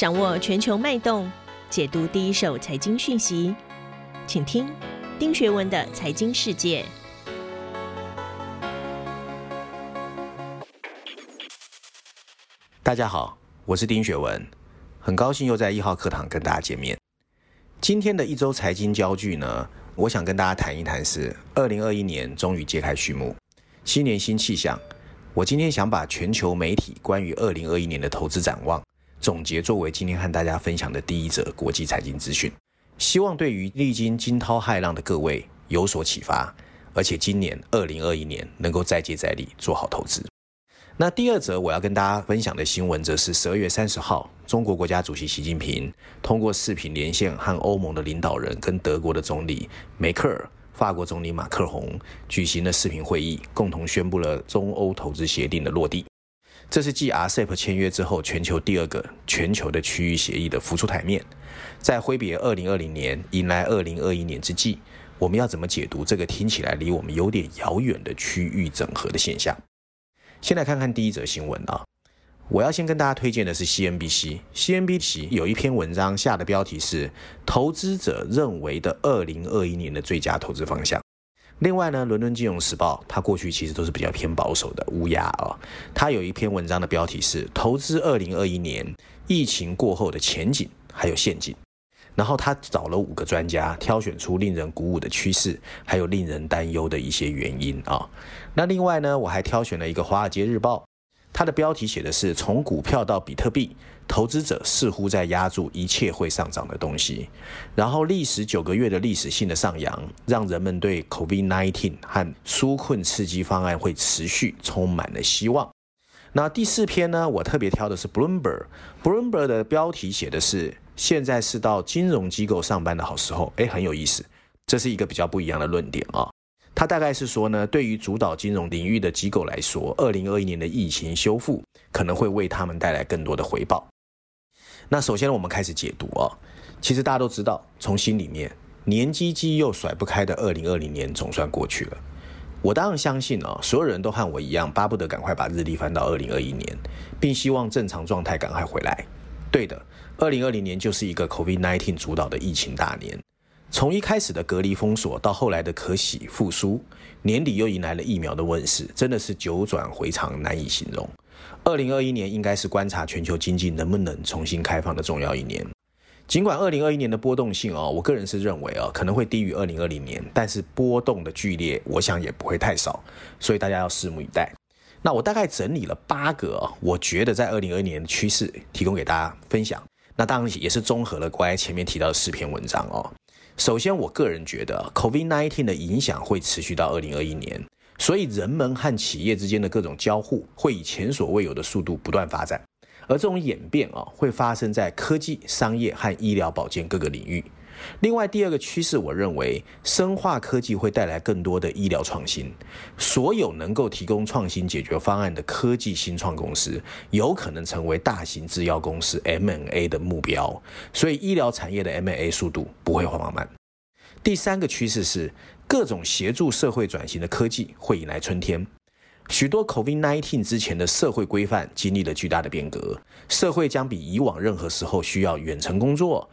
掌握全球脉动，解读第一手财经讯息，请听丁学文的财经世界。大家好，我是丁学文，很高兴又在一号课堂跟大家见面。今天的一周财经焦距呢，我想跟大家谈一谈是二零二一年终于揭开序幕，新年新气象。我今天想把全球媒体关于二零二一年的投资展望总结，作为今天和大家分享的第一则国际财经资讯，希望对于历经惊涛骇浪的各位有所启发，而且今年二零二一年能够再接再厉，做好投资。那第二则我要跟大家分享的新闻，则是十二月三十号，中国国家主席习近平通过视频连线和欧盟的领导人跟德国的总理梅克尔。法国总理马克宏举行了视频会议，共同宣布了中欧投资协定的落地。这是继 RCEP 签约之后，全球第二个全球的区域协议的浮出台面。在挥别2020年，迎来2021年之际，我们要怎么解读这个听起来离我们有点遥远的区域整合的现象？先来看看第一则新闻啊。我要先跟大家推荐的是 CNBC，CNBC 有一篇文章下的标题是“投资者认为的二零二一年的最佳投资方向”。另外呢，伦敦金融时报它过去其实都是比较偏保守的乌鸦哦，它有一篇文章的标题是“投资二零二一年疫情过后的前景还有陷阱”。然后他找了五个专家，挑选出令人鼓舞的趋势，还有令人担忧的一些原因啊。那另外呢，我还挑选了一个《华尔街日报》。它的标题写的是“从股票到比特币，投资者似乎在押注一切会上涨的东西”。然后，历时九个月的历史性的上扬，让人们对 COVID-19 和纾困刺激方案会持续充满了希望。那第四篇呢？我特别挑的是 Bloomberg。Bloomberg 的标题写的是“现在是到金融机构上班的好时候”。诶，很有意思，这是一个比较不一样的论点啊。他大概是说呢，对于主导金融领域的机构来说，二零二一年的疫情修复可能会为他们带来更多的回报。那首先我们开始解读啊，其实大家都知道，从心里面年唧唧又甩不开的二零二零年总算过去了。我当然相信啊，所有人都和我一样，巴不得赶快把日历翻到二零二一年，并希望正常状态赶快回来。对的，二零二零年就是一个 COVID-19 主导的疫情大年。从一开始的隔离封锁到后来的可喜复苏，年底又迎来了疫苗的问世，真的是九转回肠，难以形容。二零二一年应该是观察全球经济能不能重新开放的重要一年。尽管二零二一年的波动性哦，我个人是认为哦，可能会低于二零二零年，但是波动的剧烈，我想也不会太少，所以大家要拭目以待。那我大概整理了八个，我觉得在二零二一年的趋势，提供给大家分享。那当然也是综合了刚才前面提到的四篇文章哦。首先，我个人觉得 COVID-19 的影响会持续到二零二一年，所以人们和企业之间的各种交互会以前所未有的速度不断发展，而这种演变啊，会发生在科技、商业和医疗保健各个领域。另外，第二个趋势，我认为生化科技会带来更多的医疗创新。所有能够提供创新解决方案的科技新创公司，有可能成为大型制药公司 M&A 的目标。所以，医疗产业的 M&A 速度不会缓慢。第三个趋势是，各种协助社会转型的科技会迎来春天。许多 COVID-19 之前的社会规范经历了巨大的变革，社会将比以往任何时候需要远程工作。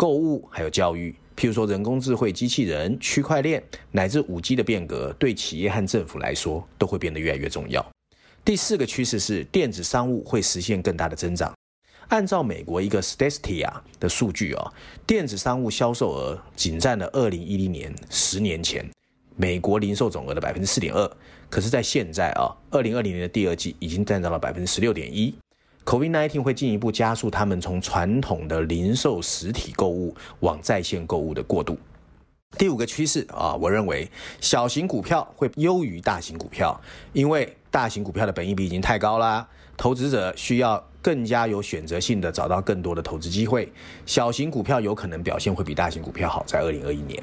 购物还有教育，譬如说人工智慧、机器人、区块链乃至五 G 的变革，对企业和政府来说都会变得越来越重要。第四个趋势是电子商务会实现更大的增长。按照美国一个 Statista 的数据啊，电子商务销售额仅占了二零一零年十年前美国零售总额的百分之四点二，可是，在现在啊，二零二零年的第二季已经占到了百分之十六点一。COVID-19 会进一步加速他们从传统的零售实体购物往在线购物的过渡。第五个趋势啊，我认为小型股票会优于大型股票，因为大型股票的本益比已经太高啦，投资者需要更加有选择性的找到更多的投资机会。小型股票有可能表现会比大型股票好，在二零二一年。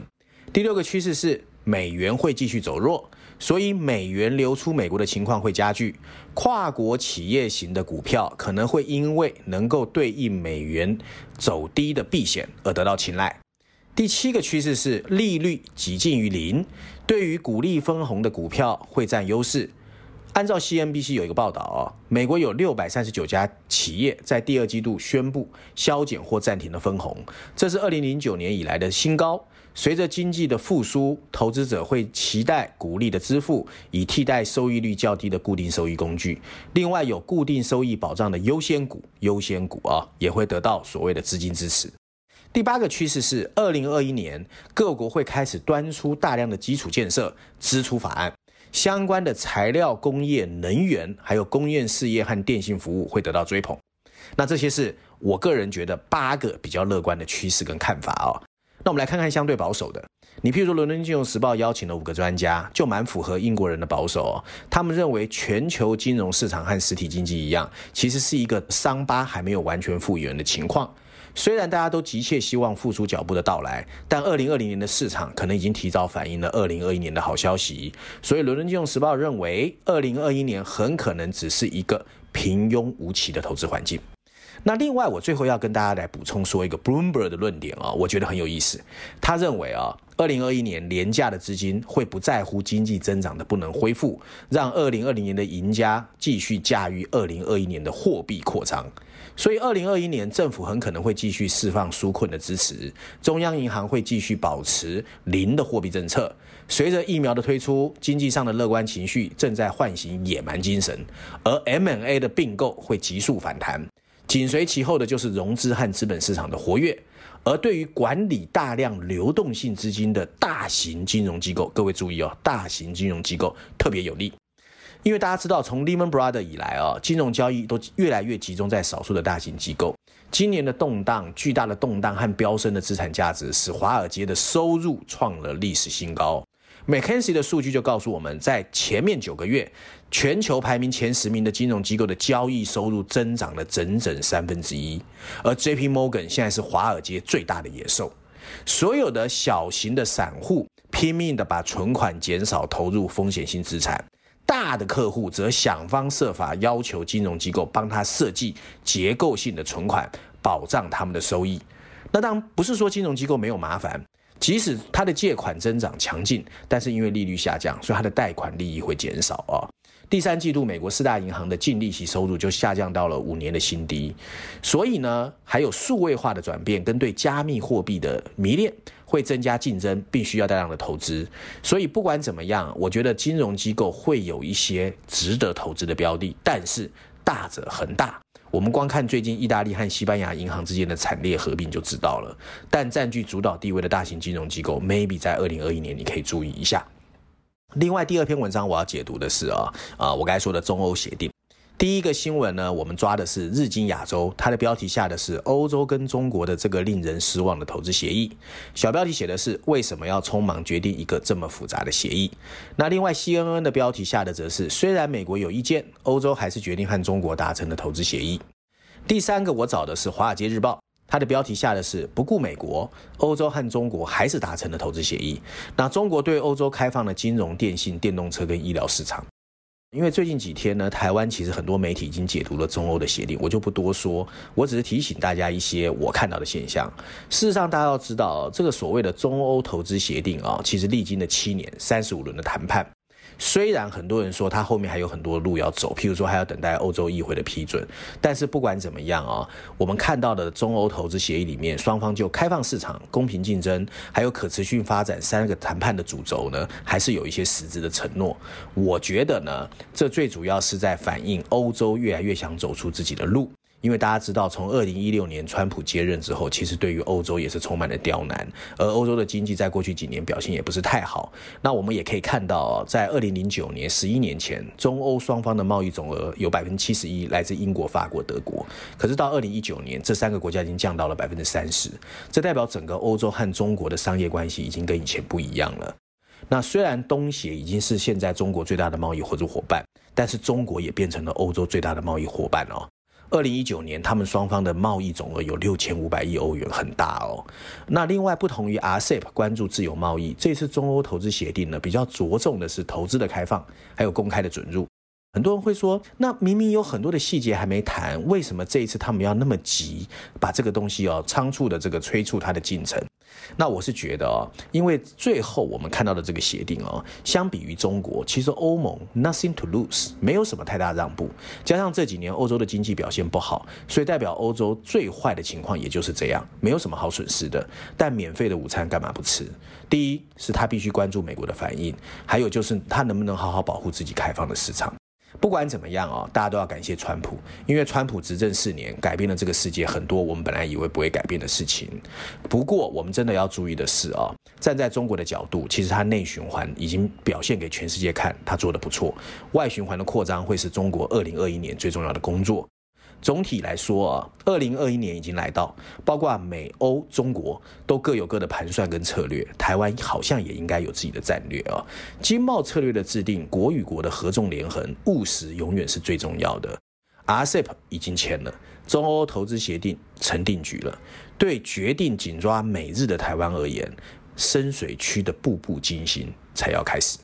第六个趋势是美元会继续走弱。所以美元流出美国的情况会加剧，跨国企业型的股票可能会因为能够对应美元走低的避险而得到青睐。第七个趋势是利率几近于零，对于股利分红的股票会占优势。按照 CNBC 有一个报道哦，美国有六百三十九家企业在第二季度宣布削减或暂停了分红，这是二零零九年以来的新高。随着经济的复苏，投资者会期待股利的支付，以替代收益率较低的固定收益工具。另外，有固定收益保障的优先股，优先股啊也会得到所谓的资金支持。第八个趋势是，二零二一年各国会开始端出大量的基础建设支出法案。相关的材料工业、能源，还有工业事业和电信服务会得到追捧。那这些是我个人觉得八个比较乐观的趋势跟看法哦。那我们来看看相对保守的。你譬如说，《伦敦金融时报》邀请了五个专家，就蛮符合英国人的保守哦。他们认为全球金融市场和实体经济一样，其实是一个伤疤还没有完全复原的情况。虽然大家都急切希望复苏脚步的到来，但二零二零年的市场可能已经提早反映了二零二一年的好消息。所以，《伦敦金融时报》认为，二零二一年很可能只是一个平庸无奇的投资环境。那另外，我最后要跟大家来补充说一个 Bloomberg 的论点啊，我觉得很有意思。他认为啊，二零二一年廉价的资金会不在乎经济增长的不能恢复，让二零二零年的赢家继续驾驭二零二一年的货币扩张。所以，二零二一年政府很可能会继续释放纾困的支持，中央银行会继续保持零的货币政策。随着疫苗的推出，经济上的乐观情绪正在唤醒野蛮精神，而 M&A 的并购会急速反弹。紧随其后的就是融资和资本市场的活跃。而对于管理大量流动性资金的大型金融机构，各位注意哦，大型金融机构特别有利。因为大家知道，从 Lehman Brothers 以来啊，金融交易都越来越集中在少数的大型机构。今年的动荡、巨大的动荡和飙升的资产价值，使华尔街的收入创了历史新高。McKinsey 的数据就告诉我们，在前面九个月，全球排名前十名的金融机构的交易收入增长了整整三分之一。而 JP Morgan 现在是华尔街最大的野兽。所有的小型的散户拼命的把存款减少，投入风险性资产。大的客户则想方设法要求金融机构帮他设计结构性的存款，保障他们的收益。那当然不是说金融机构没有麻烦，即使他的借款增长强劲，但是因为利率下降，所以他的贷款利益会减少啊。第三季度，美国四大银行的净利息收入就下降到了五年的新低。所以呢，还有数位化的转变跟对加密货币的迷恋，会增加竞争，并需要大量的投资。所以不管怎么样，我觉得金融机构会有一些值得投资的标的，但是大者恒大。我们光看最近意大利和西班牙银行之间的惨烈合并就知道了。但占据主导地位的大型金融机构，maybe 在二零二一年你可以注意一下。另外，第二篇文章我要解读的是啊啊，我刚才说的中欧协定。第一个新闻呢，我们抓的是日经亚洲，它的标题下的是欧洲跟中国的这个令人失望的投资协议。小标题写的是为什么要匆忙决定一个这么复杂的协议。那另外，CNN 的标题下的则是虽然美国有意见，欧洲还是决定和中国达成的投资协议。第三个我找的是华尔街日报。它的标题下的是不顾美国，欧洲和中国还是达成了投资协议。那中国对欧洲开放了金融、电信、电动车跟医疗市场。因为最近几天呢，台湾其实很多媒体已经解读了中欧的协定，我就不多说，我只是提醒大家一些我看到的现象。事实上，大家要知道，这个所谓的中欧投资协定啊，其实历经了七年、三十五轮的谈判。虽然很多人说他后面还有很多路要走，譬如说还要等待欧洲议会的批准，但是不管怎么样啊，我们看到的中欧投资协议里面，双方就开放市场、公平竞争，还有可持续发展三个谈判的主轴呢，还是有一些实质的承诺。我觉得呢，这最主要是在反映欧洲越来越想走出自己的路。因为大家知道，从二零一六年川普接任之后，其实对于欧洲也是充满了刁难，而欧洲的经济在过去几年表现也不是太好。那我们也可以看到，在二零零九年，十一年前，中欧双方的贸易总额有百分之七十一来自英国、法国、德国，可是到二零一九年，这三个国家已经降到了百分之三十，这代表整个欧洲和中国的商业关系已经跟以前不一样了。那虽然东协已经是现在中国最大的贸易合作伙伴，但是中国也变成了欧洲最大的贸易伙伴哦。二零一九年，他们双方的贸易总额有六千五百亿欧元，很大哦。那另外，不同于 RCEP 关注自由贸易，这次中欧投资协定呢，比较着重的是投资的开放，还有公开的准入。很多人会说，那明明有很多的细节还没谈，为什么这一次他们要那么急把这个东西哦仓促的这个催促它的进程？那我是觉得哦，因为最后我们看到的这个协定哦，相比于中国，其实欧盟 nothing to lose，没有什么太大让步。加上这几年欧洲的经济表现不好，所以代表欧洲最坏的情况也就是这样，没有什么好损失的。但免费的午餐干嘛不吃？第一是他必须关注美国的反应，还有就是他能不能好好保护自己开放的市场。不管怎么样啊，大家都要感谢川普，因为川普执政四年，改变了这个世界很多我们本来以为不会改变的事情。不过，我们真的要注意的是啊，站在中国的角度，其实它内循环已经表现给全世界看，它做得不错。外循环的扩张会是中国二零二一年最重要的工作。总体来说啊，二零二一年已经来到，包括美欧、中国都各有各的盘算跟策略。台湾好像也应该有自己的战略啊。经贸策略的制定，国与国的合纵连横，务实永远是最重要的。RCEP 已经签了，中欧投资协定成定局了。对决定紧抓美日的台湾而言，深水区的步步惊心才要开始。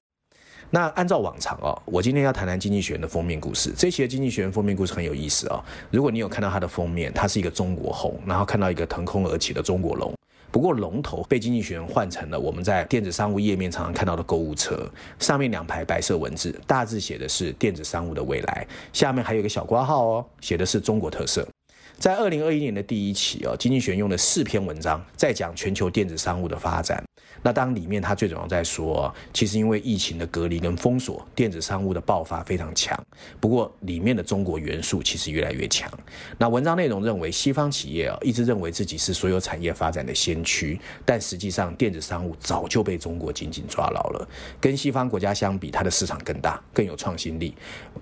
那按照往常哦，我今天要谈谈《经济学人》的封面故事。这期的《经济学人》封面故事很有意思哦。如果你有看到它的封面，它是一个中国红，然后看到一个腾空而起的中国龙。不过龙头被《经济学人》换成了我们在电子商务页面常常看到的购物车，上面两排白色文字，大致写的是电子商务的未来，下面还有个小括号哦，写的是中国特色。在二零二一年的第一期哦，《经济学》用了四篇文章在讲全球电子商务的发展。那当里面他最主要在说，其实因为疫情的隔离跟封锁，电子商务的爆发非常强。不过里面的中国元素其实越来越强。那文章内容认为，西方企业啊一直认为自己是所有产业发展的先驱，但实际上电子商务早就被中国紧紧抓牢了。跟西方国家相比，它的市场更大，更有创新力。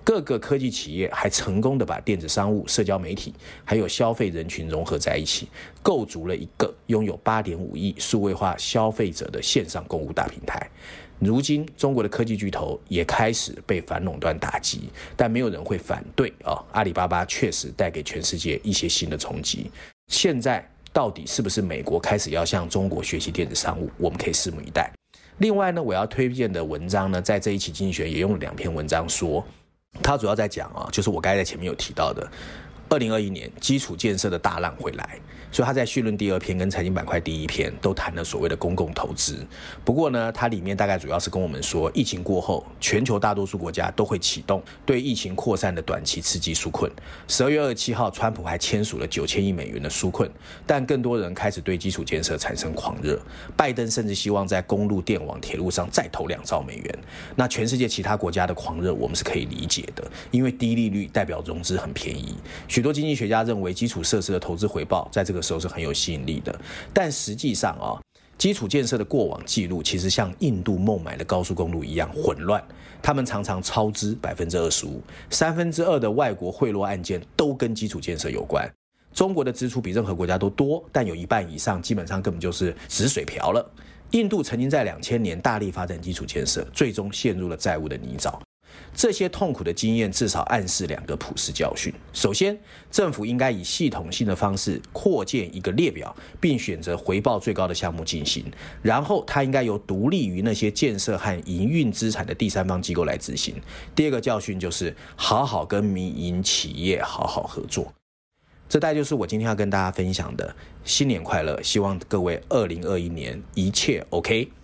各个科技企业还成功的把电子商务、社交媒体还有消费人群融合在一起，构筑了一个拥有八点五亿数位化消费者的线上购物大平台，如今中国的科技巨头也开始被反垄断打击，但没有人会反对啊！阿里巴巴确实带给全世界一些新的冲击。现在到底是不是美国开始要向中国学习电子商务？我们可以拭目以待。另外呢，我要推荐的文章呢，在这一期经济学也用了两篇文章说，它主要在讲啊，就是我刚才在前面有提到的。二零二一年基础建设的大浪会来，所以他在绪论第二篇跟财经板块第一篇都谈了所谓的公共投资。不过呢，它里面大概主要是跟我们说，疫情过后，全球大多数国家都会启动对疫情扩散的短期刺激纾困。十二月二十七号，川普还签署了九千亿美元的纾困，但更多人开始对基础建设产生狂热。拜登甚至希望在公路、电网、铁路上再投两兆美元。那全世界其他国家的狂热，我们是可以理解的，因为低利率代表融资很便宜。许多经济学家认为，基础设施的投资回报在这个时候是很有吸引力的。但实际上啊，基础建设的过往记录其实像印度孟买的高速公路一样混乱，他们常常超支百分之二十五，三分之二的外国贿赂案件都跟基础建设有关。中国的支出比任何国家都多，但有一半以上基本上根本就是纸水瓢了。印度曾经在两千年大力发展基础建设，最终陷入了债务的泥沼。这些痛苦的经验至少暗示两个普世教训：首先，政府应该以系统性的方式扩建一个列表，并选择回报最高的项目进行；然后，它应该由独立于那些建设和营运资产的第三方机构来执行。第二个教训就是好好跟民营企业好好合作。这大概就是我今天要跟大家分享的。新年快乐！希望各位二零二一年一切 OK。